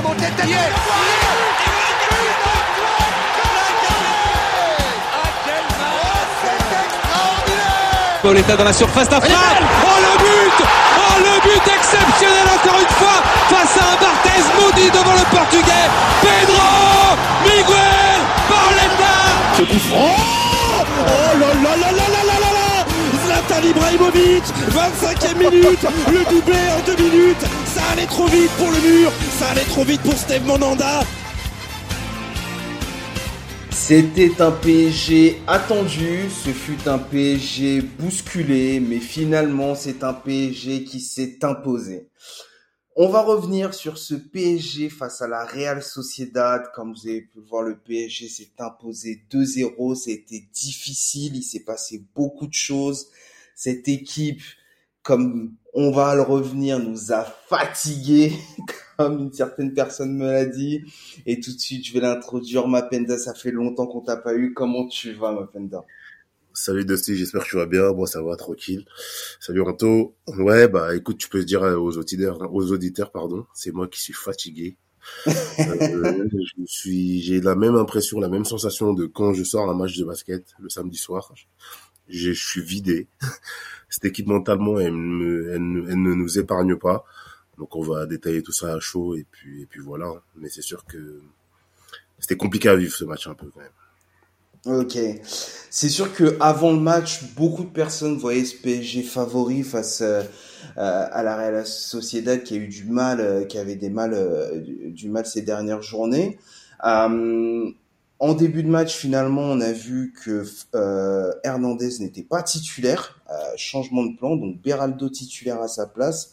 est monté tête oh, Pauletta dans la surface d'affaire. Oh le but. Oh le but exceptionnel encore une fois face à un Barthez maudit devant le portugais. Pedro Miguel Pauletta Ce coup franc. Oh là là là là Zlatan Ibrahimovic 25e minute Le doublé en deux minutes Ça allait trop vite pour le mur Ça allait trop vite pour Steve Monanda C'était un PSG attendu, ce fut un PSG bousculé, mais finalement c'est un PSG qui s'est imposé. On va revenir sur ce PSG face à la Real Sociedad. Comme vous avez pu voir, le PSG s'est imposé 2-0. C'était difficile, il s'est passé beaucoup de choses. Cette équipe, comme on va le revenir, nous a fatigués, comme une certaine personne me l'a dit. Et tout de suite, je vais l'introduire. Mapenda, ça fait longtemps qu'on t'a pas eu. Comment tu vas, Mapenda Salut Dusty, j'espère que tu vas bien. Moi, ça va tranquille. Salut Ranto. Ouais, bah écoute, tu peux dire aux auditeurs, aux auditeurs, pardon, c'est moi qui suis fatigué. euh, je suis, j'ai la même impression, la même sensation de quand je sors un match de basket le samedi soir. Je, suis vidé. Cette équipe mentalement, elle, ne nous épargne pas. Donc on va détailler tout ça à chaud et puis et puis voilà. Mais c'est sûr que c'était compliqué à vivre ce match un peu quand même. Ok, c'est sûr que avant le match, beaucoup de personnes voyaient ce PSG favori face euh, à la Real Sociedad qui a eu du mal, euh, qui avait des mal, euh, du mal ces dernières journées. Euh, en début de match, finalement, on a vu que Hernandez n'était pas titulaire, changement de plan, donc Beraldo titulaire à sa place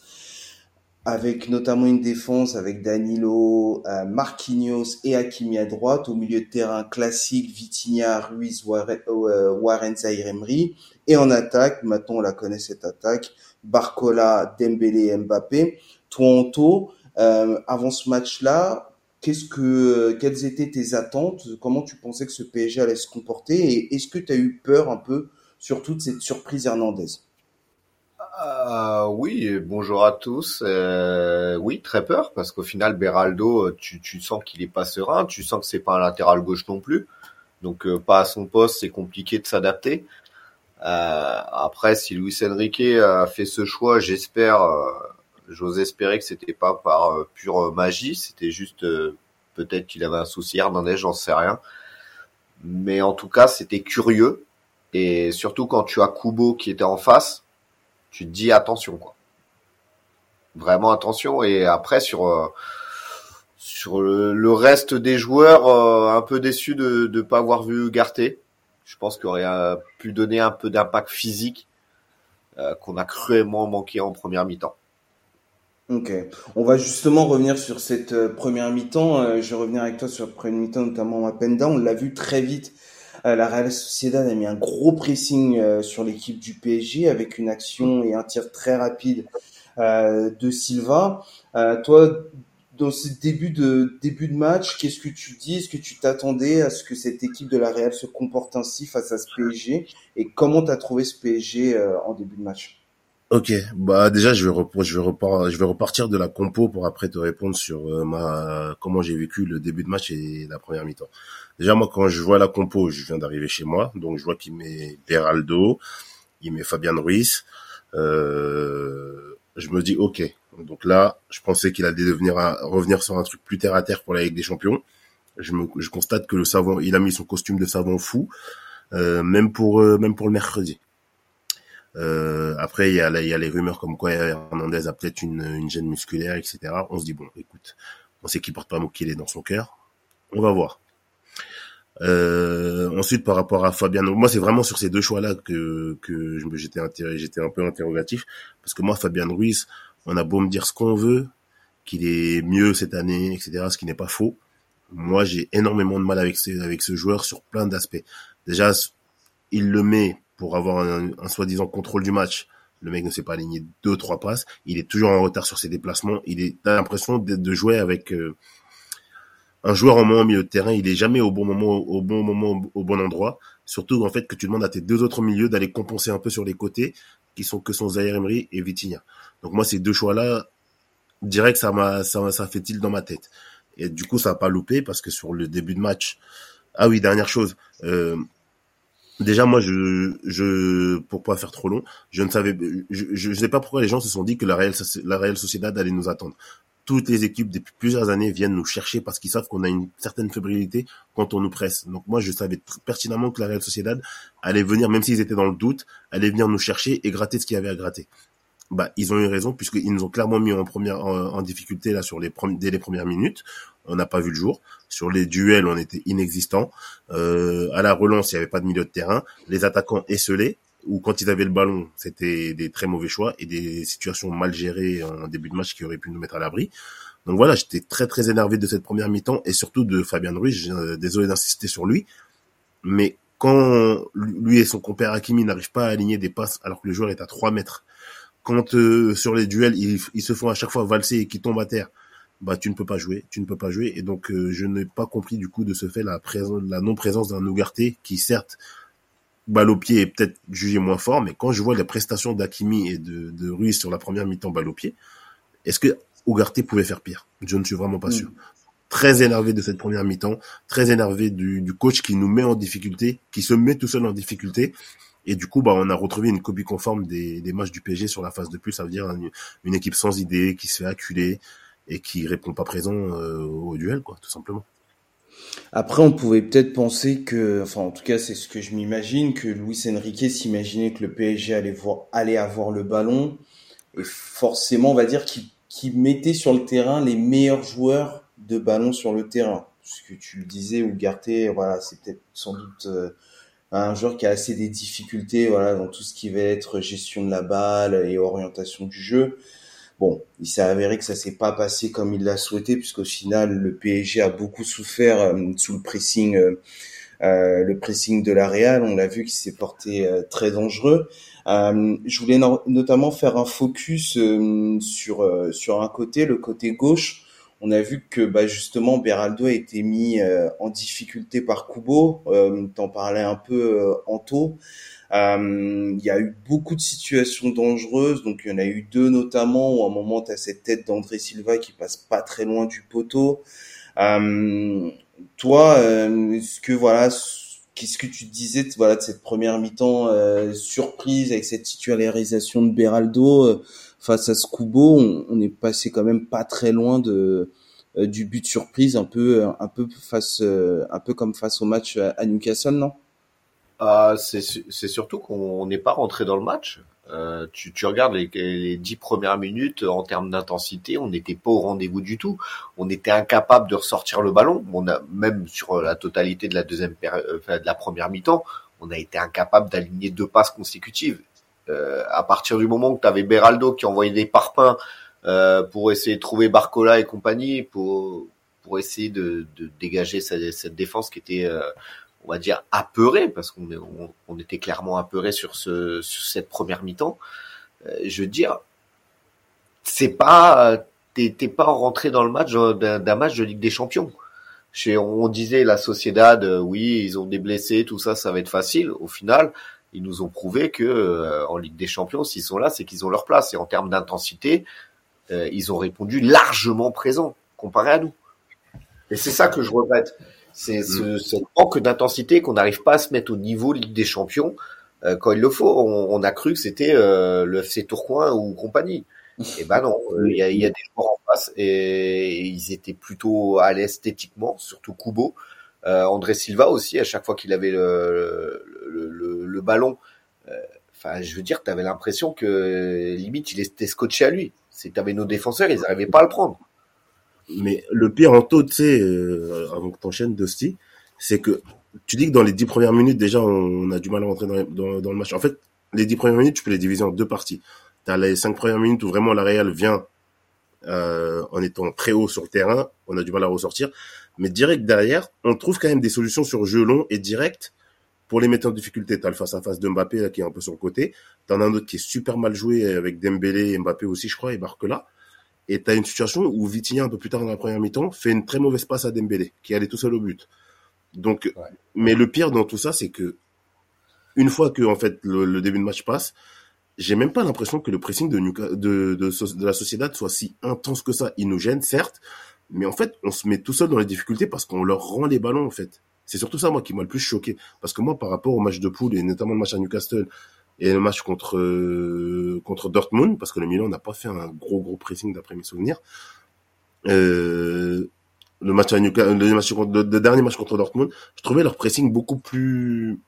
avec notamment une défense avec Danilo, euh, Marquinhos et Hakimi à droite, au milieu de terrain classique Vitinha, Ruiz, Warren, euh, Warren Emery, et en attaque, maintenant on la connaît cette attaque, Barcola, Dembélé Mbappé. Euh, avant ce match-là, qu'est-ce que, quelles étaient tes attentes? Comment tu pensais que ce PSG allait se comporter? Et est-ce que tu as eu peur un peu sur toute cette surprise Hernandez euh, oui, bonjour à tous. Euh, oui, très peur parce qu'au final, Beraldo, tu, tu sens qu'il est pas serein, tu sens que c'est pas un latéral gauche non plus, donc euh, pas à son poste, c'est compliqué de s'adapter. Euh, après, si Luis Enrique a fait ce choix, j'espère, euh, j'ose espérer que c'était pas par pure magie, c'était juste peut-être qu'il avait un souci Hernandez, j'en sais rien. Mais en tout cas, c'était curieux et surtout quand tu as Kubo qui était en face tu te dis attention quoi. Vraiment attention et après sur euh, sur le, reste des joueurs euh, un peu déçu de ne pas avoir vu Garté. Je pense qu'il aurait euh, pu donner un peu d'impact physique qu'on a cruellement manqué en première mi-temps. Ok, on va justement revenir sur cette première mi-temps. je vais revenir avec toi sur la première mi-temps, notamment à Penda. On l'a vu très vite euh, la Real Sociedad a mis un gros pressing euh, sur l'équipe du PSG avec une action et un tir très rapide euh, de Silva. toi, dans ce début de début de match, qu'est-ce que tu dis? Est-ce que tu t'attendais à ce que cette équipe de la Real se comporte ainsi face à ce PSG Et comment tu as trouvé ce PSG en début de match? Ok, bah déjà je vais je vais je vais repartir de la compo pour après te répondre sur ma comment j'ai vécu le début de match et la première mi-temps. Déjà, moi, quand je vois la compo, je viens d'arriver chez moi, donc je vois qu'il met Beraldo, il met Fabian Ruiz. Euh, je me dis, ok. Donc là, je pensais qu'il allait devenir revenir sur un truc plus terre à terre pour la Ligue des Champions. Je, me, je constate que le savon, il a mis son costume de savon fou, euh, même pour euh, même pour le mercredi. Euh, après, il y, a, y a les rumeurs comme quoi Hernandez a peut-être une, une gêne musculaire, etc. On se dit bon, écoute, on sait qu'il porte pas est dans son cœur. On va voir. Euh, ensuite, par rapport à Fabien, moi c'est vraiment sur ces deux choix-là que que j'étais j'étais un peu interrogatif parce que moi Fabien Ruiz, on a beau me dire ce qu'on veut, qu'il est mieux cette année, etc. Ce qui n'est pas faux. Moi, j'ai énormément de mal avec ce avec ce joueur sur plein d'aspects. Déjà, il le met pour avoir un, un soi-disant contrôle du match. Le mec ne s'est pas aligné deux trois passes. Il est toujours en retard sur ses déplacements. Il est t'as l'impression de, jouer avec euh, un joueur en moment au milieu de terrain, il est jamais au bon moment, au bon moment, au bon endroit. Surtout en fait que tu demandes à tes deux autres milieux d'aller compenser un peu sur les côtés, qui sont que sont Zaire Emery et Vitinha. Donc moi ces deux choix-là, direct ça m'a ça, ça fait tilt dans ma tête. Et du coup, ça a pas loupé parce que sur le début de match. Ah oui, dernière chose. Euh, déjà, moi, je, je, pour pas faire trop long, je ne savais, je, je, sais pas pourquoi les gens se sont dit que la Real, la Real Sociedad allait nous attendre. Toutes les équipes depuis plusieurs années viennent nous chercher parce qu'ils savent qu'on a une certaine fébrilité quand on nous presse. Donc moi, je savais pertinemment que la Real Sociedad allait venir, même s'ils étaient dans le doute, allait venir nous chercher et gratter ce qu'il y avait à gratter bah, ils ont eu raison puisqu'ils nous ont clairement mis en première en, difficulté là sur les dès les premières minutes. On n'a pas vu le jour. Sur les duels, on était inexistant. Euh, à la relance, il n'y avait pas de milieu de terrain. Les attaquants esselés ou quand ils avaient le ballon, c'était des très mauvais choix et des situations mal gérées en début de match qui auraient pu nous mettre à l'abri. Donc voilà, j'étais très très énervé de cette première mi-temps et surtout de Fabien Ruiz. Désolé d'insister sur lui, mais quand lui et son compère Hakimi n'arrivent pas à aligner des passes alors que le joueur est à 3 mètres quand euh, sur les duels ils, se font à chaque fois valser et qu'ils tombent à terre, bah tu ne peux pas jouer, tu ne peux pas jouer et donc euh, je n'ai pas compris du coup de ce fait la présence, la non présence d'un Ougarté qui certes balle au pied est peut-être jugé moins fort, mais quand je vois les prestations d'Akimi et de, de Ruiz sur la première mi-temps balle au pied, est-ce que Ougarté pouvait faire pire? Je ne suis vraiment pas mm. sûr. Très énervé de cette première mi-temps, très énervé du, du coach qui nous met en difficulté, qui se met tout seul en difficulté et du coup, bah, on a retrouvé une copie conforme des, des matchs du PSG sur la phase de plus. Ça veut dire une, équipe sans idée, qui se fait acculer et qui répond pas présent euh, au duel, quoi, tout simplement. Après, on pouvait peut-être penser que, enfin, en tout cas, c'est ce que je m'imagine, que Luis Enrique s'imaginait que le PSG allait voir, allait avoir le ballon et forcément, on va dire qu'il mettait sur le terrain les meilleurs joueurs de ballon sur le terrain. Ce que tu le disais, Ougarté, voilà, c'est peut-être sans doute euh, un joueur qui a assez des difficultés voilà dans tout ce qui va être gestion de la balle et orientation du jeu. Bon, il s'est avéré que ça s'est pas passé comme il l'a souhaité puisqu'au final le PSG a beaucoup souffert euh, sous le pressing euh, euh, le pressing de la Real, on l'a vu qu'il s'est porté très dangereux. je voulais notamment faire un focus sur sur un côté, le côté gauche on a vu que bah, justement Beraldo a été mis euh, en difficulté par Kubo. Euh, T'en parlais un peu euh, en taux. Euh, il y a eu beaucoup de situations dangereuses, donc il y en a eu deux notamment où à un moment tu as cette tête d'André Silva qui passe pas très loin du poteau. toi, est-ce que voilà, qu'est-ce que tu disais voilà de cette première mi-temps surprise avec cette titularisation de Beraldo face à Scubo, on, on, est passé quand même pas très loin de euh, du but surprise, un peu un peu face euh, un peu comme face au match à, Newcastle, non? Euh, C'est surtout qu'on n'est pas rentré dans le match. Euh, tu, tu, regardes les, les, dix premières minutes en termes d'intensité, on n'était pas au rendez-vous du tout. On était incapable de ressortir le ballon. On a même sur la totalité de la deuxième de la première mi-temps, on a été incapable d'aligner deux passes consécutives. Euh, à partir du moment où tu avais Beraldo qui envoyait des parpaings euh, pour essayer de trouver Barcola et compagnie, pour pour essayer de, de dégager cette, cette, défense qui était, euh, on va dire, apeurée, parce qu'on on, on, était clairement apeuré sur, ce, sur cette première mi-temps. Euh, je veux dire, c'est pas, t'es pas rentré dans le match d'un match de Ligue des Champions. On disait la Sociedad, oui, ils ont des blessés, tout ça, ça va être facile. Au final, ils nous ont prouvé que euh, en Ligue des Champions, s'ils sont là, c'est qu'ils ont leur place. Et en termes d'intensité, euh, ils ont répondu largement présent comparé à nous. Et c'est ça que je regrette. C'est ce, ce, manque d'intensité qu'on n'arrive pas à se mettre au niveau Ligue des Champions euh, quand il le faut. On, on a cru que c'était le FC Tourcoing ou compagnie. Et ben non, il y a, y, a, des joueurs en face et, ils étaient plutôt à l'aise esthétiquement, surtout Kubo. André Silva aussi, à chaque fois qu'il avait le, le, ballon. Euh, enfin, je veux dire, tu avais l'impression que limite il était scotché à lui. C'est avais nos défenseurs, ils n'arrivaient pas à le prendre. Mais le pire en taux, tu sais, euh, avant que t'enchaînes, Dusty, c'est que tu dis que dans les dix premières minutes, déjà, on, a du mal à rentrer dans, le match. En fait, les dix premières minutes, tu peux les diviser en deux parties. Tu as les cinq premières minutes où vraiment la Real vient euh, en étant très haut sur le terrain, on a du mal à ressortir. Mais direct derrière, on trouve quand même des solutions sur jeu long et direct pour les mettre en difficulté, t'as le face à face de Mbappé là, qui est un peu sur le côté. T'en as un autre qui est super mal joué avec Dembélé et Mbappé aussi, je crois, et Barcola. Et t'as une situation où Vitinha, un peu plus tard dans la première mi-temps, fait une très mauvaise passe à Dembélé, qui allait tout seul au but. Donc, mais le pire dans tout ça, c'est que une fois que en fait le, début de match passe, j'ai même pas l'impression que le pressing de, de, de, de, la Sociedad soit si intense que ça. Il nous gêne, certes, Mais en fait, on se met tout seul dans les difficultés parce qu'on leur rend les ballons, en fait. C'est surtout ça, moi, qui m'a le plus choqué. Parce que moi, par rapport au match de poule, et notamment le match à Newcastle, et le match contre euh, contre Dortmund, parce que le Milan n'a pas fait un gros, gros pressing d'après mes souvenirs, euh, le match à Newcastle, le, dernier match contre Dortmund, je trouvais leur pressing beaucoup plus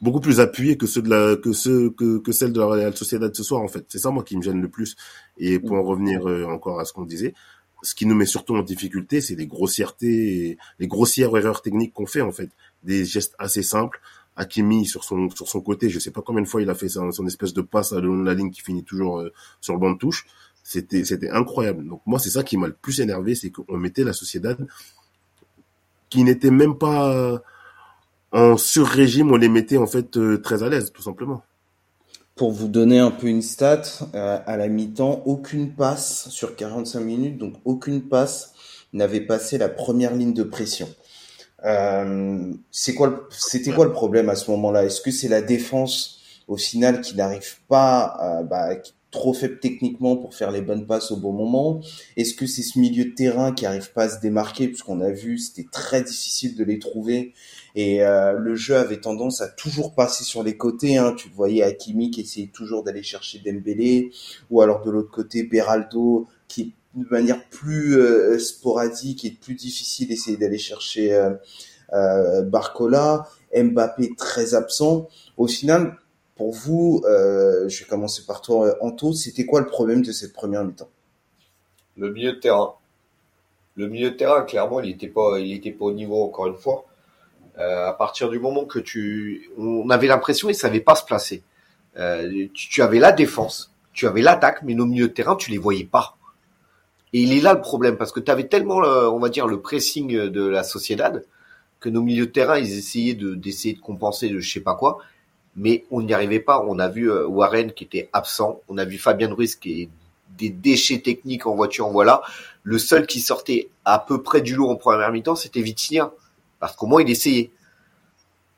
beaucoup plus appuyé que ceux de la que ceux que, que celle de la Real Sociedad ce soir en fait c'est ça moi qui me gêne le plus et pour en revenir euh, encore à ce qu'on disait ce qui nous met surtout en difficulté, c'est les grossièretés, les grossières erreurs techniques qu'on fait en fait, des gestes assez simples. Hakimi sur son sur son côté, je sais pas combien de fois il a fait son, espèce de passe à la ligne qui finit toujours euh, sur le banc de touche. C'était c'était incroyable. Donc moi c'est ça qui m'a le plus énervé, c'est qu'on mettait la Sociedad qui n'était même pas en sur-régime, on les mettait en fait euh, très à l'aise tout simplement. Pour vous donner un peu une stat, euh, à la mi-temps, aucune passe sur 45 minutes, donc aucune passe n'avait passé la première ligne de pression. Euh, quoi, c'était quoi le problème à ce moment-là? Est-ce que c'est la défense au final qui n'arrive pas, bah, trop faible techniquement pour faire les bonnes passes au bon moment? Est-ce que c'est ce milieu de terrain qui arrive pas à se démarquer? Puisqu'on a vu c'était très difficile de les trouver et euh, le jeu avait tendance à toujours passer sur les côtés. Hein. Tu voyais Hakimi qui essayait toujours d'aller chercher Dembélé, ou alors de l'autre côté Beraldo qui de manière plus euh, sporadique et plus difficile essayait d'aller chercher euh, euh, Barcola, Mbappé très absent. Au final, pour vous, euh, je vais commencer par toi, Anto, c'était quoi le problème de cette première mi-temps? Le milieu de terrain. Le milieu de terrain, clairement, il n'était pas, il était pas au niveau encore une fois. Euh, à partir du moment que tu, on avait l'impression ils savaient pas se placer. Euh, tu, tu, avais la défense, tu avais l'attaque, mais nos milieux de terrain, tu les voyais pas. Et il est là le problème parce que tu avais tellement, euh, on va dire, le pressing de la Sociedad que nos milieux de terrain, ils essayaient de d'essayer de compenser de je sais pas quoi, mais on n'y arrivait pas. On a vu Warren qui était absent, on a vu Fabien Ruiz qui est des déchets techniques en voiture, en voilà. Le seul qui sortait à peu près du lot en première mi-temps, c'était Vitinha parce qu'au moins il essayait.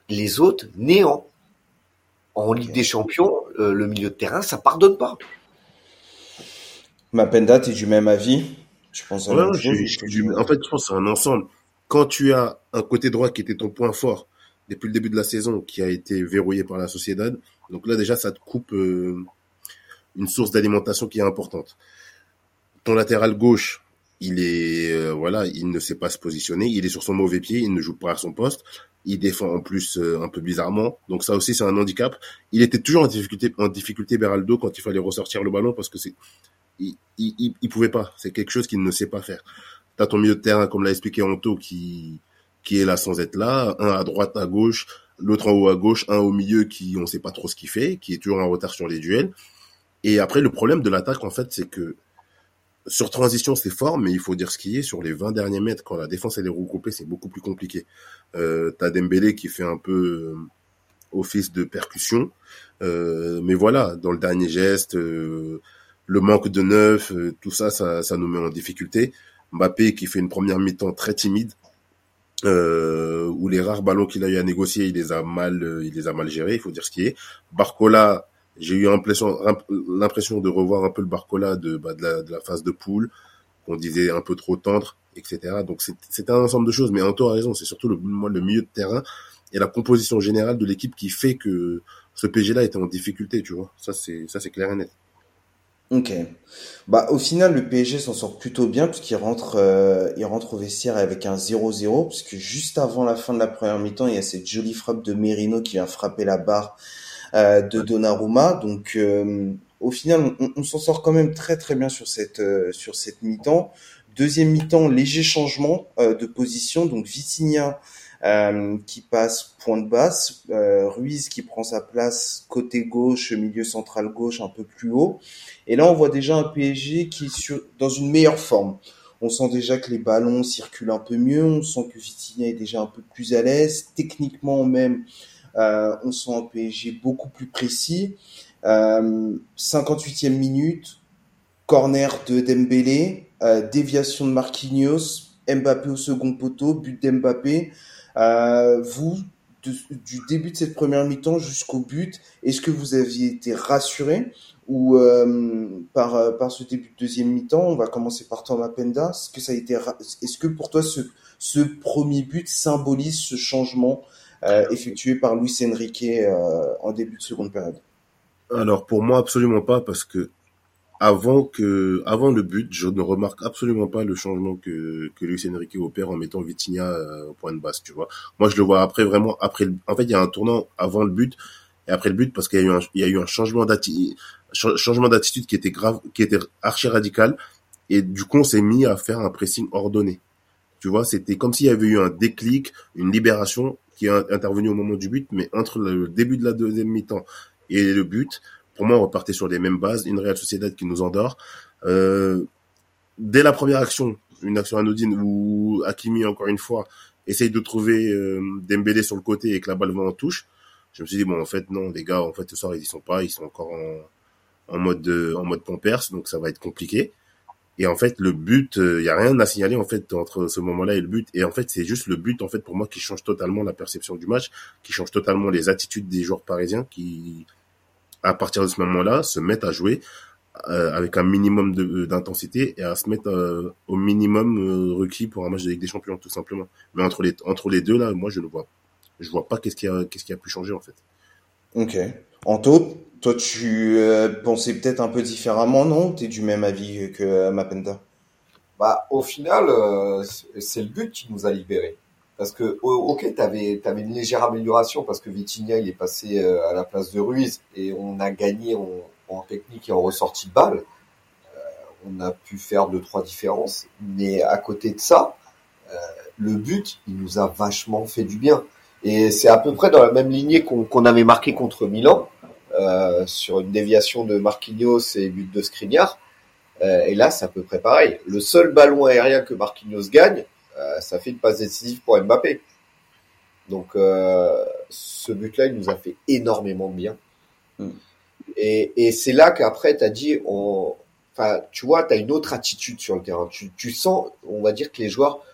Les autres, néant. En Ligue des Champions, euh, le milieu de terrain, ça pardonne pas. Mapenda, tu es du même avis? Je pense. en fait, je pense c'est un ensemble. Quand tu as un côté droit qui était ton point fort depuis le début de la saison, qui a été verrouillé par la Sociedad, donc là déjà ça te coupe euh, une source d'alimentation qui est importante. Ton latéral gauche, il est euh, voilà, il ne sait pas se positionner, il est sur son mauvais pied, il ne joue pas à son poste, il défend en plus euh, un peu bizarrement, donc ça aussi c'est un handicap. Il était toujours en difficulté en difficulté Beraldo quand il fallait ressortir le ballon parce que c'est il, il, il, pouvait pas, c'est quelque chose qu'il ne sait pas faire. T'as ton milieu de terrain comme l'a expliqué Anto qui qui est là sans être là, un à droite, à gauche, l'autre en haut à gauche, un au milieu qui on sait pas trop ce qu'il fait, qui est toujours en retard sur les duels. Et après le problème de l'attaque en fait, c'est que sur transition, c'est fort, mais il faut dire ce qui est. Sur les 20 derniers mètres, quand la défense est regroupée, c'est beaucoup plus compliqué. Euh, T'as Dembélé qui fait un peu euh, office de percussion. Euh, mais voilà, dans le dernier geste, euh, le manque de neuf, tout ça, ça, ça nous met en difficulté. Mbappé qui fait une première mi-temps très timide, où les rares ballons qu'il a eu à négocier, il les a mal, il les a mal gérés, il faut dire ce qui est. Barcola, j'ai eu l'impression de revoir un peu le Barcola de, bah, de, la, de la phase de poule, qu'on disait un peu trop tendre, etc. Donc c'est un ensemble de choses, mais Anto a raison, c'est surtout le, le milieu de terrain et la composition générale de l'équipe qui fait que ce PG-là était en difficulté, tu vois. Ça c'est ça c'est clair et net. Ok. Bah au final le PSG s'en sort plutôt bien puisqu'il rentre euh, il rentre au vestiaire avec un 0-0 puisque juste avant la fin de la première mi-temps il y a cette jolie frappe de Merino qui vient frapper la barre de Donnarumma. Donc euh, au final, on, s'en sort quand même très très bien sur cette euh, sur cette mi-temps. Deuxième mi-temps, léger changement de position. Donc Vitinha qui passe point de basse, Ruiz qui prend sa place côté gauche, milieu central gauche un peu plus haut. Et là, on voit déjà un PSG qui est sur, dans une meilleure forme. On sent déjà que les ballons circulent un peu mieux, on sent que Vitinha est déjà un peu plus à l'aise. Techniquement même, euh, on sent un PSG beaucoup plus précis. 58e euh, minute, corner de Dembélé, euh, déviation de Marquinhos, Mbappé au second poteau, but d'Mbappé. vous, du début de cette première mi-temps jusqu'au but, est-ce que vous aviez été rassuré ou euh, par euh, ce début de deuxième mi-temps? On va commencer par Thomas Penda. Est-ce que pour toi ce premier but symbolise ce changement euh, effectué par Luis Enrique en début de seconde période Alors pour moi absolument pas parce que avant que avant le but, je ne remarque absolument pas le changement que que Luis Enrique opère en mettant Vitinha au point de base, tu vois. Moi je le vois après vraiment après en fait il y a un tournant avant le but et après le but parce qu'il y a eu un il y a eu un changement d'attitude changement d'attitude qui était grave, qui était archi radical. Et du coup, on s'est mis à faire un pressing ordonné. Tu vois, c'était comme s'il y avait eu un déclic, une libération qui est intervenue au moment du but, mais entre le début de la deuxième mi-temps et le but, pour moi, on repartait sur les mêmes bases. Une Real Sociedad qui nous endort. Euh, dès la première action, une action anodine où Hakimi, encore une fois, essaye de trouver euh, Dembélé sur le côté et que la balle va en touche. Je me suis dit, bon, en fait, non, les gars, en fait, ce soir, ils y sont pas, ils sont encore en, mode de, en mode pompers, donc ça va être compliqué. Et en fait, le but, il euh, y a rien à signaler en fait entre ce moment-là et le but. Et en fait, c'est juste le but en fait pour moi qui change totalement la perception du match, qui change totalement les attitudes des joueurs parisiens qui, à partir de ce moment-là, se mettent à jouer euh, avec un minimum euh, d'intensité et à se mettre au minimum requis pour un match de Ligue des Champions tout simplement. Mais entre les entre les deux là, moi je ne vois, je vois pas qu'est-ce qui a qu'est-ce qui a pu changer en fait. Ok. Anto, toi, tu euh, pensais peut-être un peu différemment, non? Tu es du même avis que euh, Mapenda? Bah, Au final, euh, c'est le but qui nous a libérés. Parce que, ok, tu avais, une légère amélioration parce que Vitinha, il est passé à la place de Ruiz et on a gagné en, technique et en ressortie de balle. on a pu faire deux, trois différences. Mais à côté de ça, le but, il nous a vachement fait du bien. Et c'est à peu près dans la même lignée qu'on avait marqué contre Milan. Euh, sur une déviation de Marquinhos et but de Skriniar. Euh, et là, c'est à peu près pareil. Le seul ballon aérien que Marquinhos gagne, euh, ça fait une passe décisive pour Mbappé. Donc, ce but-là, il nous a fait énormément de bien. Mm. Et, et c'est là qu'après, tu as dit, on, enfin, tu vois, tu as une autre attitude sur le terrain. Tu, tu sens, on va dire que les joueurs,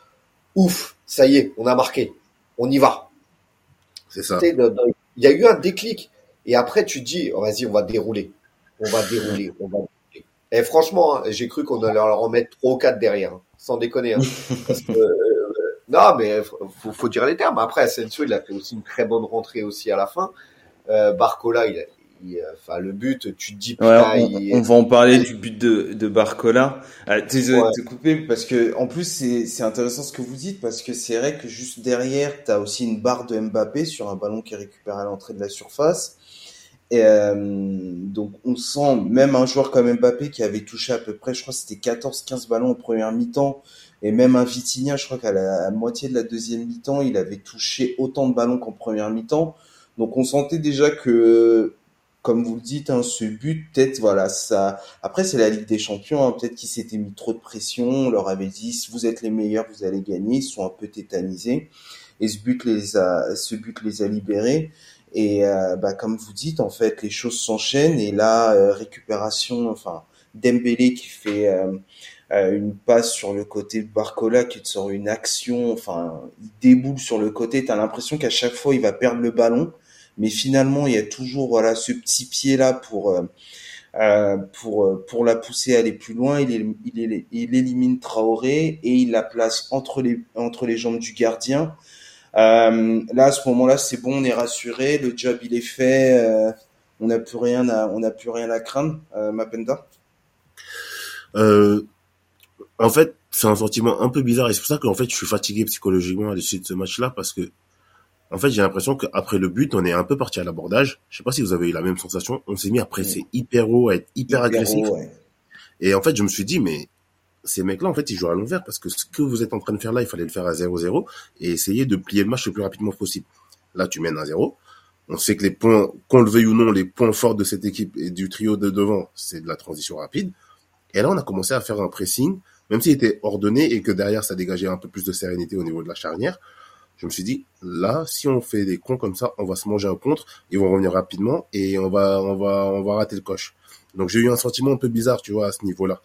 ouf, ça y est, on a marqué, on y va. C'est ça. Il y a eu un déclic. Et après, tu dis, oh, vas-y, on va dérouler. On va dérouler. On va dérouler. Et franchement, hein, j'ai cru qu'on allait leur en mettre trois ou quatre derrière. Hein. sans déconner. Hein. Parce que, euh, non, mais faut, faut dire les termes. Après, Asensio, il a fait aussi une très bonne rentrée aussi à la fin. Euh, Barcola, il, il, enfin, le but, tu te dis, ouais, on, on, va en parler du but de, de Barcola. Euh, désolé de te couper parce que, en plus, c'est, intéressant ce que vous dites parce que c'est vrai que juste derrière, tu as aussi une barre de Mbappé sur un ballon qui récupère à l'entrée de la surface. Et euh, donc on sent même un joueur comme Mbappé qui avait touché à peu près, je crois c'était 14-15 ballons en première mi-temps, et même un Vitinha, je crois qu'à la moitié de la deuxième mi-temps, il avait touché autant de ballons qu'en première mi-temps. Donc on sentait déjà que, comme vous le dites, hein, ce but, peut-être, voilà, ça. Après c'est la Ligue des Champions, hein, peut-être qu'ils s'étaient mis trop de pression, on leur avait dit si vous êtes les meilleurs, vous allez gagner. Ils sont un peu tétanisés, et ce but les a, ce but les a libérés. Et euh, bah, comme vous dites, en fait, les choses s'enchaînent. Et là, euh, récupération, enfin, Dembélé qui fait euh, une passe sur le côté de Barcola, qui te sort une action. Enfin, il déboule sur le côté. T'as l'impression qu'à chaque fois, il va perdre le ballon. Mais finalement, il y a toujours voilà ce petit pied là pour euh, pour pour la pousser à aller plus loin. Il, il, il élimine Traoré et il la place entre les entre les jambes du gardien. Euh, là, à ce moment-là, c'est bon, on est rassuré, le job il est fait, euh, on n'a plus rien à, on n'a plus rien à craindre, euh, Mapenda? Euh, en fait, c'est un sentiment un peu bizarre et c'est pour ça qu'en fait, je suis fatigué psychologiquement à l'issue de ce match-là parce que, en fait, j'ai l'impression qu'après le but, on est un peu parti à l'abordage. Je sais pas si vous avez eu la même sensation. On s'est mis à presser hyper haut, à être hyper, agressif. Et en fait, je me suis dit, mais ces mecs-là, en fait, ils jouent à l'envers parce que ce que vous êtes en train de faire là, il fallait le faire à 0-0 et essayer de plier le match le plus rapidement possible. Là, tu mènes à 0. On sait que les points, qu'on le veuille ou non, les points forts de cette équipe et du trio de devant, c'est de la transition rapide. Et là, on a commencé à faire un pressing, même s'il était ordonné et que derrière, ça dégageait un peu plus de sérénité au niveau de la charnière. Je me suis dit, là, si on fait des cons comme ça, on va se manger un contre, ils vont revenir rapidement et on va, on va, on va rater le coche. Donc j'ai eu un sentiment un peu bizarre, tu vois, à ce niveau-là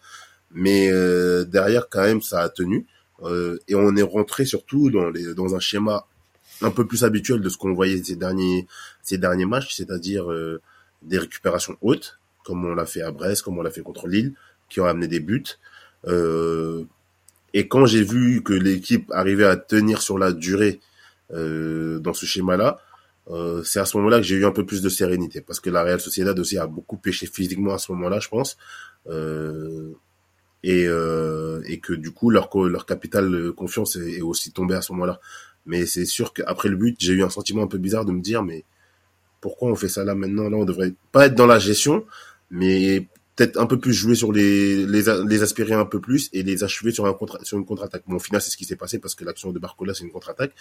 mais euh, derrière quand même ça a tenu euh, et on est rentré surtout dans les dans un schéma un peu plus habituel de ce qu'on voyait ces derniers ces derniers matchs, c'est-à-dire euh, des récupérations hautes comme on l'a fait à Brest, comme on l'a fait contre Lille, qui ont amené des buts. Et quand j'ai vu que l'équipe arrivait à tenir sur la durée euh, dans ce schéma-là, euh, c'est à ce moment-là que j'ai eu un peu plus de sérénité, parce que la Real Sociedad aussi a beaucoup pêché physiquement à ce moment-là, je pense. Euh, et, euh, et que du coup leur leur capital confiance est, aussi tombé à ce moment-là. Mais c'est sûr qu'après le but, j'ai eu un sentiment un peu bizarre de me dire mais pourquoi on fait ça là maintenant? Là, on devrait pas être dans la gestion, mais peut-être un peu plus jouer sur les, les les aspirer un peu plus et les achever sur un contre sur une contre-attaque. Bon, au final, c'est ce qui s'est passé parce que l'action de Barcola c'est une contre-attaque,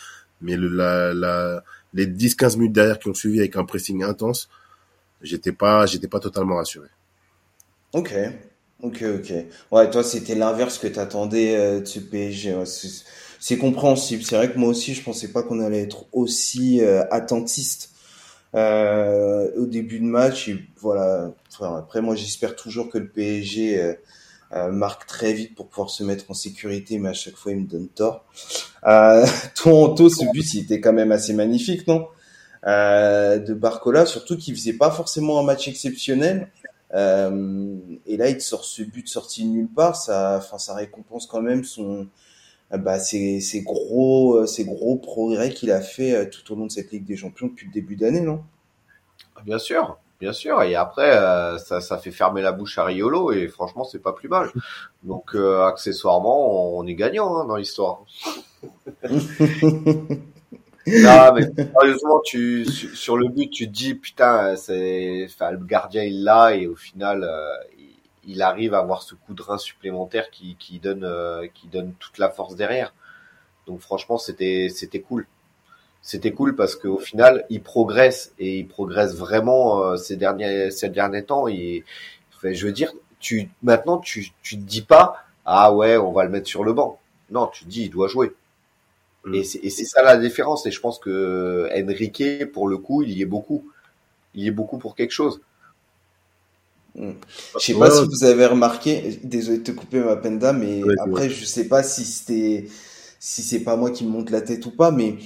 mais le, la, la les 10-15 minutes derrière qui ont suivi avec un pressing intense, j'étais pas j'étais pas totalement rassuré. OK. Ok, ok. Ouais, toi, c'était l'inverse que t'attendais euh, de ce PSG. c'est compréhensible. C'est vrai que moi aussi, je pensais pas qu'on allait être aussi euh, attentiste au début de match. Et voilà. après, moi, j'espère toujours que le PSG marque très vite pour pouvoir se mettre en sécurité, mais à chaque fois, il me donne tort. Euh, Toronto, ce but, il était quand même assez magnifique, non? De Barcola, surtout qu'il faisait pas forcément un match exceptionnel. Euh, et là, il sort ce but sorti de nulle part. Ça, enfin, ça récompense quand même son, euh, bah, ces, ces gros, euh, ces gros progrès qu'il a fait tout au long de cette Ligue des Champions depuis le début d'année, non? Bien sûr, bien sûr. Et après, ça, ça fait fermer la bouche à Riolo et franchement, c'est pas plus mal. Donc, accessoirement, on est gagnant hein, dans l'histoire. non, mais sérieusement, tu, sur le but, tu te dis, putain, c'est, enfin, le gardien, il l'a, et au final, euh, il, arrive à avoir ce coup de rein supplémentaire qui, qui donne, euh, qui donne toute la force derrière. Donc, franchement, c'était, c'était cool. C'était cool parce qu'au final, il progresse et il progresse vraiment euh, ces derniers, ces derniers temps. Et, enfin, je veux dire, tu, maintenant, tu, tu te dis pas, ah ouais, on va le mettre sur le banc. Non, tu te dis, il doit jouer. Mm. Et c'est ça la différence. Et je pense que Enrique, pour le coup, il y est beaucoup. Il y est beaucoup pour quelque chose. Mm. Je sais pas si vous avez remarqué, désolé de te couper ma penda, mais après je sais pas si c'était si c'est pas moi qui me monte la tête ou pas, mais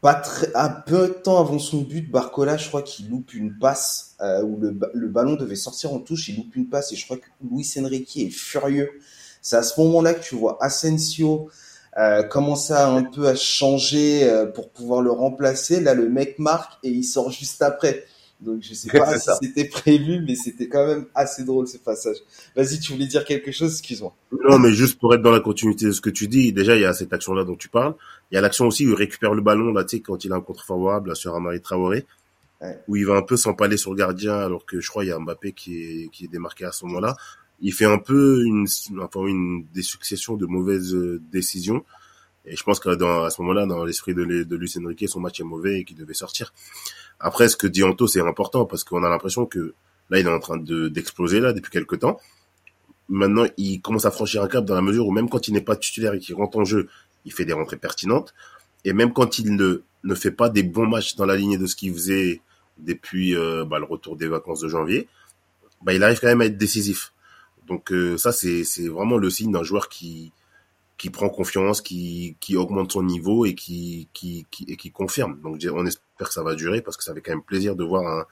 pas très un peu de temps avant son but, Barcola, je crois qu'il loupe une passe euh, où le, le, ballon devait sortir en touche, il loupe une passe et je crois que Luis Enrique est furieux. C'est à ce moment-là que tu vois Asensio euh, commencer un peu à changer euh, pour pouvoir le remplacer. Là, le mec marque et il sort juste après. Donc je sais pas si c'était prévu, mais c'était quand même assez drôle ce passage. Vas-y, tu voulais dire quelque chose, excuse-moi. Non, mais juste pour être dans la continuité de ce que tu dis, déjà il y a cette action-là dont tu parles. Il y a l'action aussi où il récupère le ballon là, tu sais, quand il a un contre favorable sur Amari Traoré, où il va un peu s'empaler sur le gardien, alors que je crois il y a Mbappé qui est qui est démarqué à ce moment-là il fait un peu une, enfin une des successions de mauvaises euh, décisions. Et je pense que dans, à ce moment-là, dans l'esprit de, de Luis Enrique, son match est mauvais et qu'il devait sortir. Après, ce que dit Anto, c'est important parce qu'on a l'impression que là, il est en train de d'exploser là depuis quelques temps. Maintenant, il commence à franchir un cap dans la mesure où même quand il n'est pas titulaire et qu'il rentre en jeu, il fait des rentrées pertinentes. Et même quand il ne, ne fait pas des bons matchs dans la lignée de ce qu'il faisait depuis euh, bah, le retour des vacances de janvier, bah, il arrive quand même à être décisif. Donc euh, ça, c'est vraiment le signe d'un joueur qui qui prend confiance, qui, qui augmente son niveau et qui, qui, qui, et qui confirme. Donc on espère que ça va durer parce que ça fait quand même plaisir de voir un,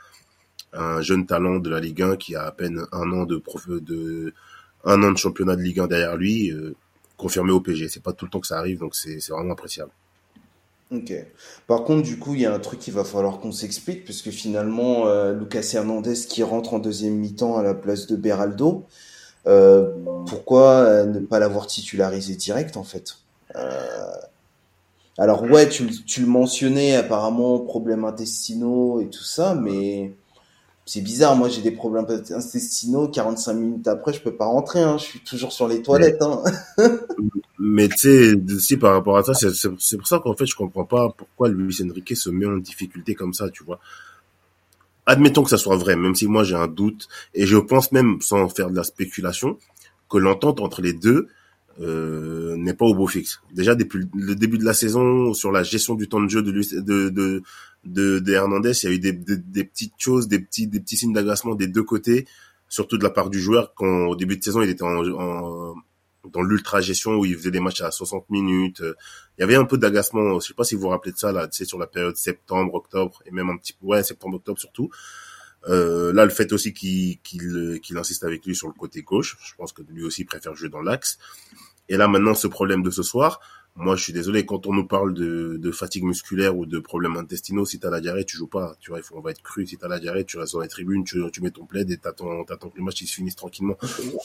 un jeune talent de la Ligue 1 qui a à peine un an de, un an de championnat de Ligue 1 derrière lui, euh, confirmé au PG. C'est pas tout le temps que ça arrive, donc c'est vraiment appréciable. Ok. Par contre, du coup, il y a un truc qu'il va falloir qu'on s'explique, puisque finalement, euh, Lucas Hernandez qui rentre en deuxième mi-temps à la place de Beraldo, euh, pourquoi ne pas l'avoir titularisé direct en fait? Alors ouais, tu, tu le mentionnais apparemment problèmes intestinaux et tout ça, mais c'est bizarre. Moi, j'ai des problèmes intestinaux. 45 minutes après, je peux pas rentrer. Hein. Je suis toujours sur les toilettes. Hein. mais tu sais, aussi par rapport à ça, c'est pour ça qu'en fait, je comprends pas pourquoi Luis Enrique se met en difficulté comme ça, tu vois admettons que ça soit vrai, même si moi j'ai un doute, et je pense même, sans faire de la spéculation, que l'entente entre les deux euh, n'est pas au beau fixe. Déjà depuis le début de la saison, sur la gestion du temps de jeu de de de, de, de Hernandez, il y a eu des, des, petites choses, des petits des petits signes d'agacement des deux côtés, surtout de la part du joueur quand au début de saison il était en, en dans l'ultra gestion où il faisait des matchs à 60 minutes. Il y avait un peu d'agacement. Je sais pas si vous vous rappelez de ça là, tu sur la période septembre, octobre et même un petit peu, ouais, septembre, octobre surtout. Euh, là, le fait aussi qu'il insiste avec lui sur le côté gauche, je pense que lui aussi préfère jouer dans l'axe. Et là, maintenant, ce problème de ce soir, moi, je suis désolé, quand on nous parle de, de fatigue musculaire ou de problèmes intestinaux, si t'as la diarrhée, tu joues pas. Tu vois, il faut, on va être cru. Si t'as la diarrhée, tu restes dans les tribunes, tu, tu mets ton plaid et t'attends, t'attends que le match il se finisse tranquillement.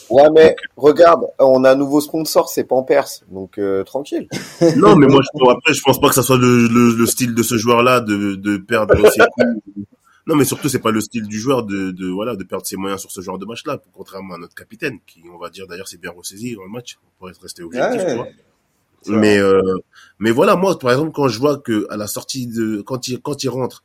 Ouais, mais regarde, on a un nouveau sponsor, c'est Pampers, donc euh, tranquille. non, mais moi, je, après, je pense pas que ça soit le, le, le style de ce joueur-là de, de perdre ses coups. Non, mais surtout, c'est pas le style du joueur de, de, voilà, de perdre ses moyens sur ce genre de match-là, contrairement à notre capitaine, qui, on va dire, d'ailleurs, c'est bien ressaisi dans le match. On pourrait rester objectif, Ouais. tu vois. Mais euh, mais voilà, moi par exemple quand je vois que à la sortie de quand il quand il rentre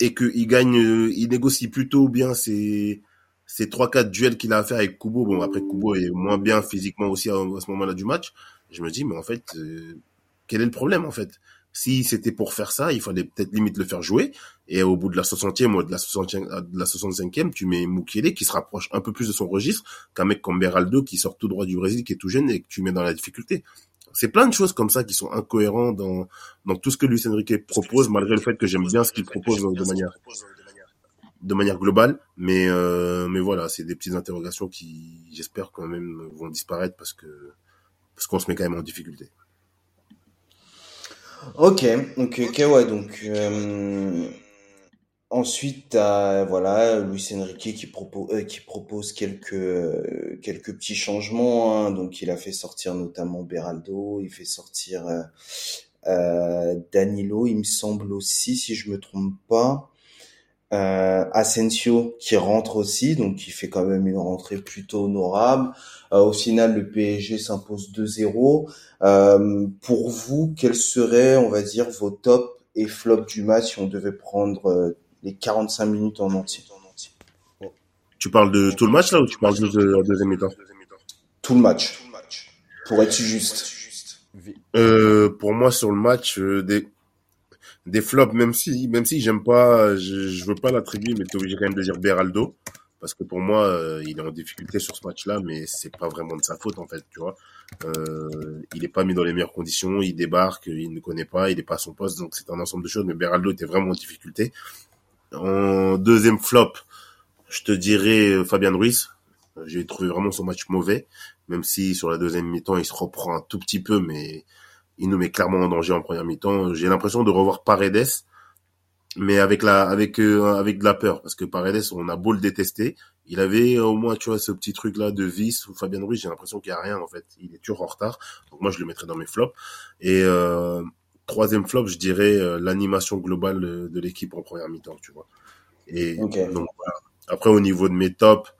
et que il gagne, euh, il négocie plutôt bien ses ces trois quatre duels qu'il a à faire avec Kubo. Bon après Kubo est moins bien physiquement aussi à, à ce moment-là du match. Je me dis mais en fait euh, quel est le problème en fait? Si c'était pour faire ça, il fallait peut-être limite le faire jouer. Et au bout de la 60e ou de la 60e, de la 65e, tu mets Mukiele qui se rapproche un peu plus de son registre qu'un mec comme Beraldo qui sort tout droit du Brésil, qui est tout jeune et que tu mets dans la difficulté. C'est plein de choses comme ça qui sont incohérents dans, dans tout ce que Luis Enrique propose, malgré le fait que j'aime bien ce qu'il propose de manière, de manière globale. Mais, euh, mais voilà, c'est des petites interrogations qui, j'espère quand même, vont disparaître parce que, parce qu'on se met quand même en difficulté. Ok, donc ok, ouais, donc euh, ensuite t'as voilà Luis Enrique qui propose euh, qui propose quelques euh, quelques petits changements, hein. donc il a fait sortir notamment Beraldo, il fait sortir euh, euh, Danilo, il me semble aussi si je me trompe pas, euh, Asensio qui rentre aussi, donc il fait quand même une rentrée plutôt honorable. Euh, au final, le PSG s'impose 2-0. Euh, pour vous, quels seraient, on va dire, vos tops et flops du match si on devait prendre euh, les 45 minutes en entier? Tu parles de tout le match là ou tu parles juste de la deuxième mi-temps? Tout le match, pour être juste. Euh, pour moi sur le match euh, des des flops même si même si j'aime pas je, je veux pas l'attribuer mais t'es obligé quand même de dire Beraldo parce que pour moi euh, il est en difficulté sur ce match-là mais c'est pas vraiment de sa faute en fait tu vois. Euh, il est pas mis dans les meilleures conditions il débarque il ne connaît pas il est pas à son poste donc c'est un ensemble de choses mais Beraldo était vraiment en difficulté. En deuxième flop je te dirais euh, Fabian Ruiz. J'ai trouvé vraiment son match mauvais même si sur la deuxième mi-temps il se reprend un tout petit peu mais il nous met clairement en danger en première mi-temps. J'ai l'impression de revoir Paredes, mais avec la, avec, euh, avec de la peur, parce que Paredes, on a beau le détester, il avait au moins, tu vois, ce petit truc-là de vice ou Fabien Ruiz, j'ai l'impression qu'il y a rien, en fait. Il est toujours en retard. Donc moi, je le mettrais dans mes flops. Et, euh, troisième flop, je dirais, euh, l'animation globale de, l'équipe en première mi-temps, tu vois. Et donc, voilà. Après, au niveau de mes tops,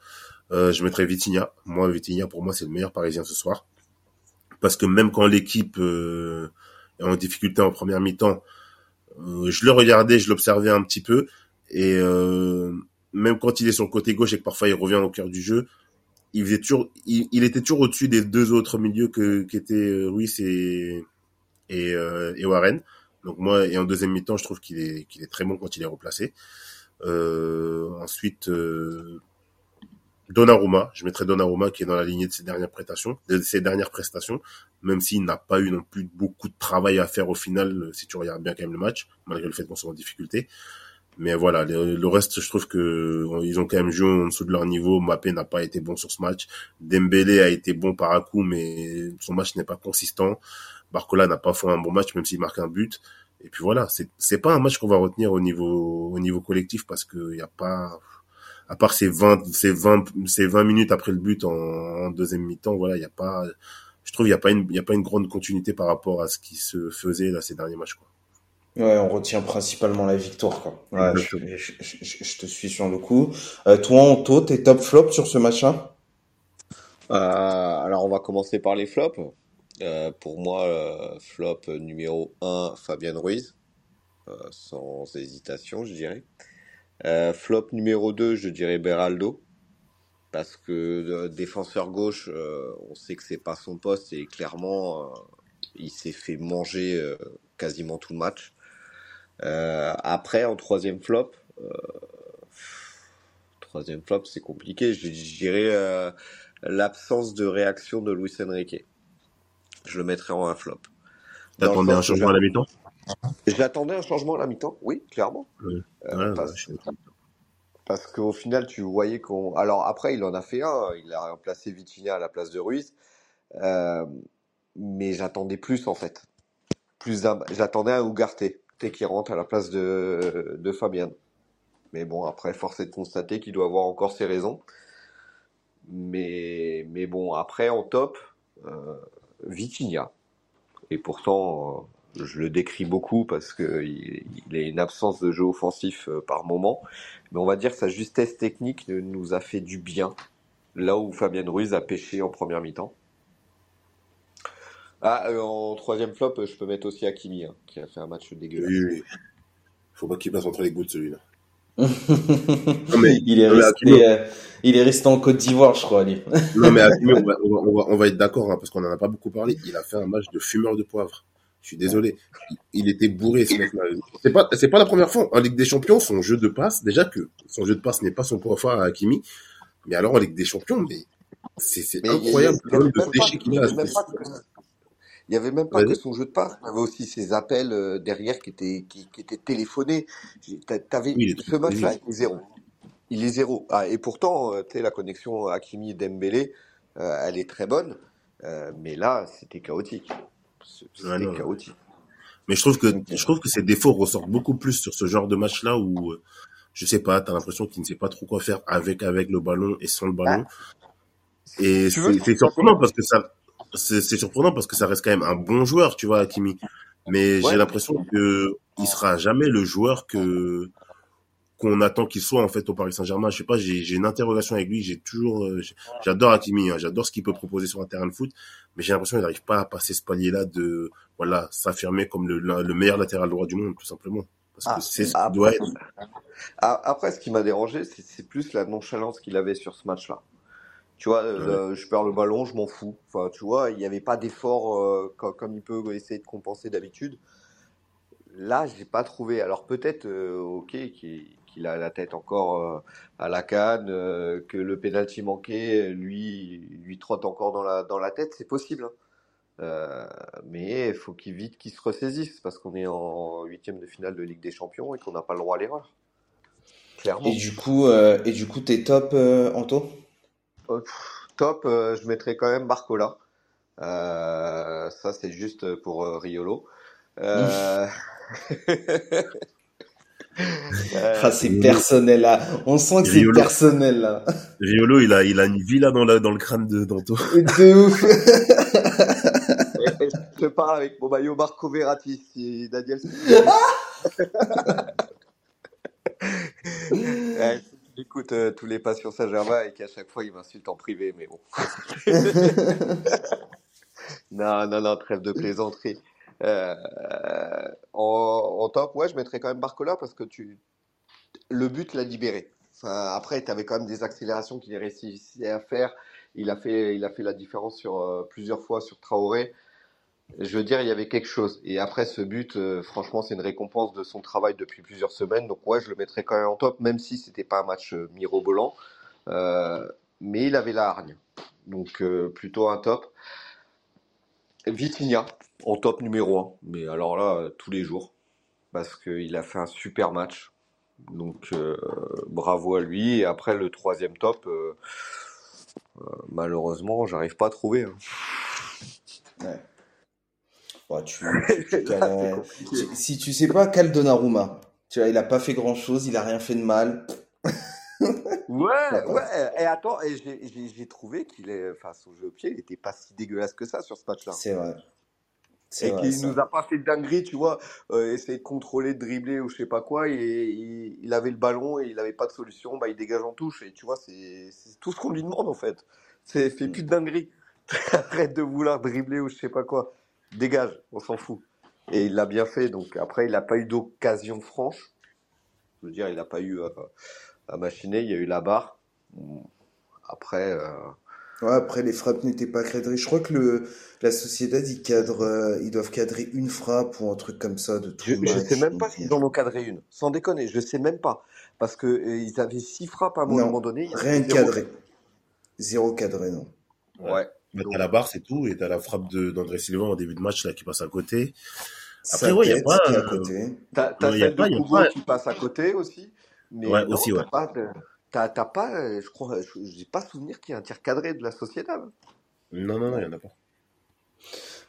euh, je mettrais Vitinha. Moi, Vitinha, pour moi, c'est le meilleur parisien ce soir parce que même quand l'équipe euh, est en difficulté en première mi-temps, euh, je le regardais, je l'observais un petit peu, et euh, même quand il est sur le côté gauche et que parfois il revient au cœur du jeu, il faisait toujours, il, il était toujours au-dessus des deux autres milieux que qu'étaient euh, Ruiz et et, euh, et Warren. Donc moi, et en deuxième mi-temps, je trouve qu'il est est très bon quand il est replacé. Euh, ensuite, euh, Donnarumma, je mettrais Donnarumma qui est dans la lignée de ses dernières prestations, ses dernières même s'il n'a pas eu non plus beaucoup de travail à faire au final, euh, si tu regardes bien quand même le match, malgré le fait qu'on soit en difficulté. Mais voilà, le, reste, je trouve que ils ont quand même joué en dessous de leur niveau. Mbappé n'a pas été bon sur ce match. Dembélé a été bon par à coup, mais son match n'est pas consistant. Barcola n'a pas fait un bon match, même s'il marque un but. Et puis voilà, c'est pas un match qu'on va retenir au niveau au niveau collectif parce que y a pas à part ces 20 ces 20 ces 20 minutes après le but en, en deuxième mi-temps, voilà, il y a pas je trouve il y a pas une il y a pas une grande continuité par rapport à ce qui se faisait là ces derniers matchs quoi. Ouais, on retient principalement la victoire, quoi. Ouais, je, je- je- je te suis sur le coup. Euh, toi, Anto, tes top flops sur ce match-là? Euh, alors on va commencer par les flops. Euh, pour moi, euh, flop numéro 1, Fabien Ruiz, euh, sans hésitation, je dirais. Euh, flop numéro 2, je dirais Beraldo, parce que euh, défenseur gauche, euh, on sait que c'est pas son poste et clairement, euh, il s'est fait manger euh, quasiment tout le match. Euh, après, en troisième flop, euh, troisième flop, c'est compliqué. Je, dirais euh, l'absence de réaction de Luis Enrique. Je le mettrais en un flop. T'attendais un changement à la mi-temps? J'attendais un changement à la mi-temps, oui, clairement. Euh, Ouais, parce- qu'au final, tu voyais qu'on. Alors après, il en a fait un. Il a remplacé Vitinha à la place de Ruiz. Euh, mais j'attendais plus en fait. Plus d'un- J'attendais un Ugarte qui rentre à la place de, de Fabien. Mais bon, après, force est de constater qu'il doit avoir encore ses raisons. Mais, mais bon, après, en top, euh, Vitinha. Et pourtant, euh, je le décris beaucoup parce qu'il il a une absence de jeu offensif euh, par moment. Mais on va dire que sa justesse technique nous a fait du bien. Là où Fabien Ruiz a pêché en première mi-temps. Ah, euh, en troisième flop, je peux mettre aussi Hakimi, hein, qui a fait un match dégueulasse. Oui, oui. Faut pas qu'il passe entre les gouttes, celui-là. mais- il est non, mais resté, Hakimi- euh, il est resté en Côte d'Ivoire, je crois, lui. Non, mais Hakimi, on va, on va, on va, on va être d'accord, hein, parce qu'on en a pas beaucoup parlé. Il a fait un match de fumeur de poivre. Je suis désolé. Il, était bourré, ce mec-là. C'est pas, c'est pas la première fois. En Ligue des Champions, son jeu de passe, déjà que son jeu de passe n'est pas son point fort à Hakimi. Mais alors, en Ligue des Champions, mais c'est, incroyable il y avait le même pas- déchet qu'il a. Il y avait même pas que son jeu de passe, il y avait aussi ses appels euh, derrière qui étaient, qui, qui étaient téléphonés. T'avais, Oui, ce match-là, il est zéro. Il est zéro. Ah, et pourtant, euh, tu sais, la connexion Hakimi et Dembélé, euh, elle est très bonne. Euh, mais là, c'était chaotique. C'était chaotique. Mais je trouve que, je trouve que ses défauts ressortent beaucoup plus sur ce genre de match-là où, euh, je sais pas, t'as l'impression qu'il ne sait pas trop quoi faire avec, avec le ballon et sans le ballon. Et Tu veux c'est surprenant parce que ça, c'est c'est surprenant parce que ça reste quand même un bon joueur, tu vois, Hakimi. Mais Ouais. j'ai l'impression que il sera jamais le joueur que, qu'on attend qu'il soit, en fait, au Paris Saint-Germain. Je sais pas, j'ai j'ai une interrogation avec lui. J'ai toujours, euh, j'adore Hakimi, hein, j'adore ce qu'il peut proposer sur un terrain de foot. Mais j'ai l'impression qu'il n'arrive pas à passer ce palier-là de, voilà, s'affirmer comme le, le meilleur latéral droit du monde, tout simplement. Parce que c'est ce qu'il doit être. Après, ce qui m'a dérangé, c'est c'est plus la nonchalance qu'il avait sur ce match-là. Tu vois, euh, je perds le ballon, je m'en fous. Enfin, tu vois, il n'y avait pas d'effort euh, co- comme, il peut essayer de compenser d'habitude. Là, j'ai pas trouvé. Alors peut-être, euh, ok, qu'il qu'il a la tête encore euh, à la canne, euh, que le penalty manqué, lui, lui trotte encore dans la dans la tête, c'est possible. hein. Euh, mais il faut qu'il vite qu'il se ressaisisse parce qu'on est en huitième de finale de Ligue des Champions et qu'on n'a pas le droit à l'erreur. Clairement. Et du coup, euh, et du coup, t'es top, euh, Anto? Pff, top, je mettrais quand même Barcola. Ça, c'est juste pour Riolo. Ah, c'est personnel, là. On sent que c'est Riolo. personnel, là. Riolo, il a, il a une villa dans, la, dans le crâne de Danto. De ouf. je parle avec mon maillot Marco Verratti, si Daniel. Ouais, J'écoute euh, tous les passions Saint-Germain et qu'à chaque fois il m'insulte en privé, mais bon. Non, non, non, trêve de plaisanterie. Euh, en, top, ouais, je mettrais quand même Barcola parce que tu, le but l'a libéré. Après, tu avais quand même des accélérations qu'il a réussi à faire. Il a fait, il a fait la différence sur euh, plusieurs fois sur Traoré. Je veux dire, il y avait quelque chose. Et après ce but, euh, franchement, c'est une récompense de son travail depuis plusieurs semaines. Donc ouais, je le mettrais quand même en top, même si c'était pas un match mirobolant. Mais il avait la hargne. Donc plutôt un top. Vitinha, en top numéro 1. Mais alors là, euh, tous les jours. Parce qu'il a fait un super match. Donc euh, bravo à lui. Et après, le troisième top, euh, euh, malheureusement, j'arrive pas à trouver. hein. Ouais. Bon, tu, tu- si tu sais pas, cale Donnarumma. Tu vois, il a pas fait grand chose, il a rien fait de mal. Ouais, ouais. Et attends, et j'ai- trouvé qu'il est, enfin, son jeu au pied, il était pas si dégueulasse que ça sur ce match-là. C'est vrai. Et vrai. qu'il nous a pas fait de dinguerie, tu vois, euh, essayer de contrôler, de dribbler ou je sais pas quoi. Et, il, il avait le ballon et il avait pas de solution, bah il dégage en touche. Et tu vois, c'est c'est tout ce qu'on lui demande en fait. C'est fait plus de dinguerie. Arrête de vouloir dribbler ou je sais pas quoi. Dégage, on s'en fout. Et il l'a bien fait. Donc après, il n'a pas eu d'occasion franche. Je veux dire, il n'a pas eu euh, à machiner. Il y a eu la barre. Après. euh, Ouais, après, les frappes n'étaient pas cadrées. Je crois que le, la Sociedad, ils cadrent, euh, ils doivent cadrer une frappe ou un truc comme ça de tout Je, le je match. sais même pas s'ils en ont cadré une. Sans déconner, je sais même pas. Parce que euh, ils avaient six frappes à un moment donné. il Rien zéro. cadré. Zéro cadré, non. Ouais. Mais t'as la barre, c'est tout, et t'as la frappe de, d'André Silva en début de match, là, qui passe à côté. Sa Après, ouais, y a pas, qui est à côté. T'as t'as Non, y a celle pas- de y a Kubo pas- qui passe à côté aussi. Mais Ouais, non, aussi, ouais. pas de- t'as t'as pas, euh, je crois, je- j'ai pas souvenir qu'il y ait un tir cadré de la Sociedad. Non, non, non, il y en a pas.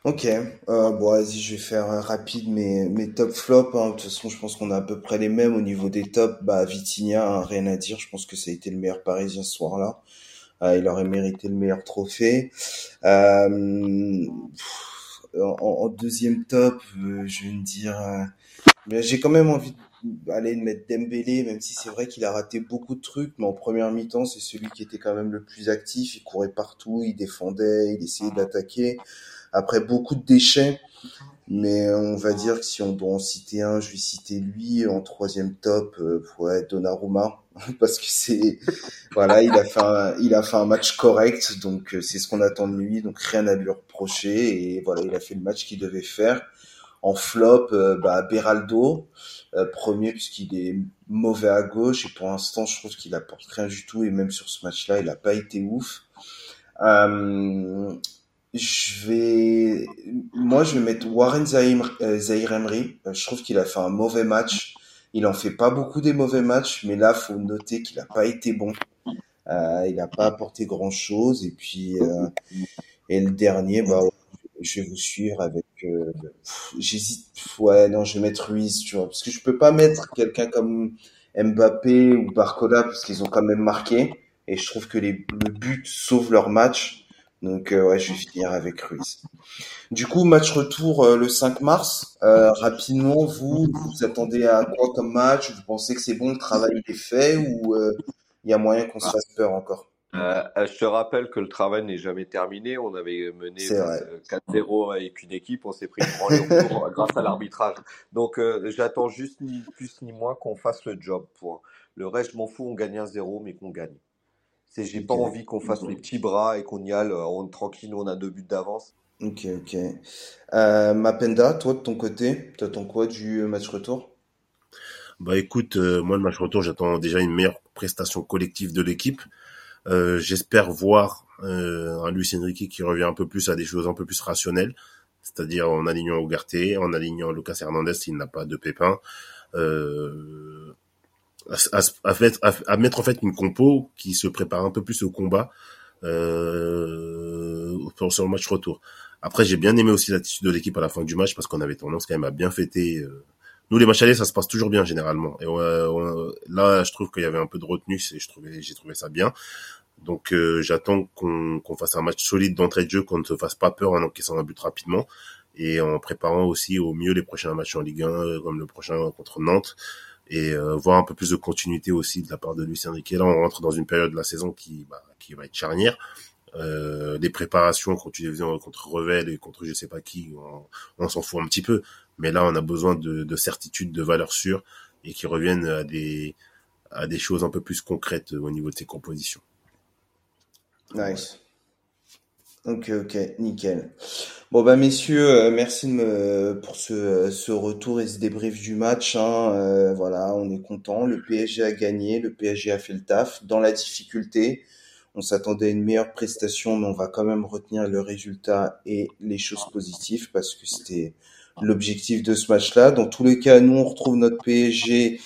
Ok, euh, bon, vas-y, je vais faire euh, rapide mes, mes top flops. hein. De toute façon, je pense qu'on a à peu près les mêmes au niveau des tops. Bah, Vitinha, hein, rien à dire. Je pense que ça a été le meilleur Parisien ce soir-là. Euh, il aurait mérité le meilleur trophée. Euh, pff, en, en deuxième top, euh, je vais me dire, euh, mais j'ai quand même envie d'aller mettre Dembélé, même si c'est vrai qu'il a raté beaucoup de trucs. Mais en première mi-temps, c'est celui qui était quand même le plus actif. Il courait partout, il défendait, il essayait d'attaquer. Après beaucoup de déchets, mais on va dire que si on doit en citer un, je vais citer lui en troisième top, euh, ouais, Donnarumma, parce que c'est, voilà, il a fait un, il a fait un match correct, donc euh, c'est ce qu'on attend de lui, donc rien à lui reprocher, et voilà, il a fait le match qu'il devait faire. En flop, euh, bah, Beraldo, euh, premier puisqu'il est mauvais à gauche, et pour l'instant, je trouve qu'il apporte rien du tout, et même sur ce match-là, il a pas été ouf. Euh, je vais, moi, je vais mettre Warren Zahir, euh, Je trouve qu'il a fait un mauvais match. Il en fait pas beaucoup des mauvais matchs, mais là, faut noter qu'il a pas été bon. Il a pas apporté grand chose. Et puis, et le dernier, bah, je vais vous suivre avec. J'hésite. Ouais, non, je vais mettre Ruiz, tu vois, parce que je peux pas mettre quelqu'un comme Mbappé ou Barcola parce qu'ils ont quand même marqué. Et je trouve que les, le but sauve leur match. Donc euh, ouais, je vais finir avec Ruiz. Du coup, match retour euh, le 5 mars. Euh, rapidement, vous, vous attendez à quoi comme match? Vous pensez que c'est bon, le travail est fait ou il y a moyen qu'on se fasse peur encore? Euh, euh, je te rappelle que le travail n'est jamais terminé. On avait mené C'est vrai. euh, 4-0 avec une équipe. On s'est pris une retour grâce à l'arbitrage. Donc, euh, j'attends juste ni plus ni moins qu'on fasse le job. Pour le reste, je m'en fous. On gagne un 0 mais qu'on gagne. C'est, j'ai pas envie qu'on fasse les petits bras et qu'on y aille. On est tranquille. On a deux buts d'avance. Ok, ok. Euh, Mapenda, toi de ton côté, t'attends quoi du match retour? Bah écoute, euh, moi le match retour, j'attends déjà une meilleure prestation collective de l'équipe. Euh, J'espère voir euh, un Luis Enrique qui revient un peu plus à des choses un peu plus rationnelles, c'est-à-dire en alignant Ugarte, en alignant Lucas Hernandez s'il n'a pas de pépin, euh, à, à- mettre, à, à mettre en fait une compo qui se prépare un peu plus au combat euh, pour sur le match retour. Après, j'ai bien aimé aussi l'attitude de l'équipe à la fin du match parce qu'on avait tendance quand même à bien fêter. euh, nous, les matchs allés, ça se passe toujours bien généralement. Et euh, là, je trouve qu'il y avait un peu de retenue, et je trouvais, j'ai trouvé ça bien. Donc, euh, j'attends qu'on fasse un match solide d'entrée de jeu, qu'on ne se fasse pas peur en encaissant un but rapidement et en préparant aussi au mieux les prochains matchs en Ligue 1, euh, comme le prochain contre Nantes, et voir un peu plus de continuité aussi de la part de Lucien Riquet. Là, on rentre dans une période de la saison qui, bah, qui va être charnière. Euh, les préparations quand les contre Revel et contre je sais pas qui, on s'en fout un petit peu. Mais là, on a besoin de, de certitude, de valeurs sûres et qui reviennent à des choses un peu plus concrètes au niveau de ses compositions. Nice. Ok, ok, nickel. Bon bah messieurs, euh, merci pour ce, ce retour et ce débrief du match. Hein. Euh, voilà, on est content. Le PSG a gagné, le PSG a fait le taf dans la difficulté. On s'attendait à une meilleure prestation, mais on va quand même retenir le résultat et les choses positives parce que c'était l'objectif de ce match-là. Dans tous les cas, nous on retrouve notre PSG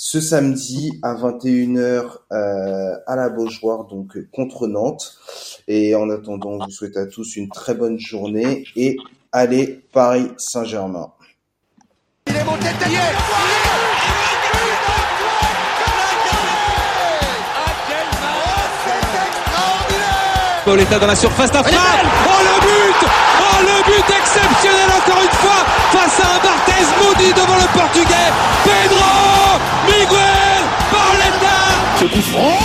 ce samedi à 21h euh, à la Beaujoire, donc euh, contre Nantes. Et en attendant, on vous souhaite à tous une très bonne journée et allez Paris Saint-Germain. Il est monté taillé Pauletta dans la surface d'affaire. Oh le but Oh le but exceptionnel encore une à un Barthez maudit devant le portugais. Pedro Miguel Pauletta Ce coup franc.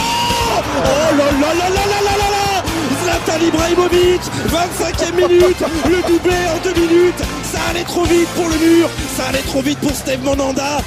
Oh là là là là là là là là. Zlatan Ibrahimovic 25e minute. Le doublé en deux minutes. Ça allait trop vite pour le mur. Ça allait trop vite pour Steve Monanda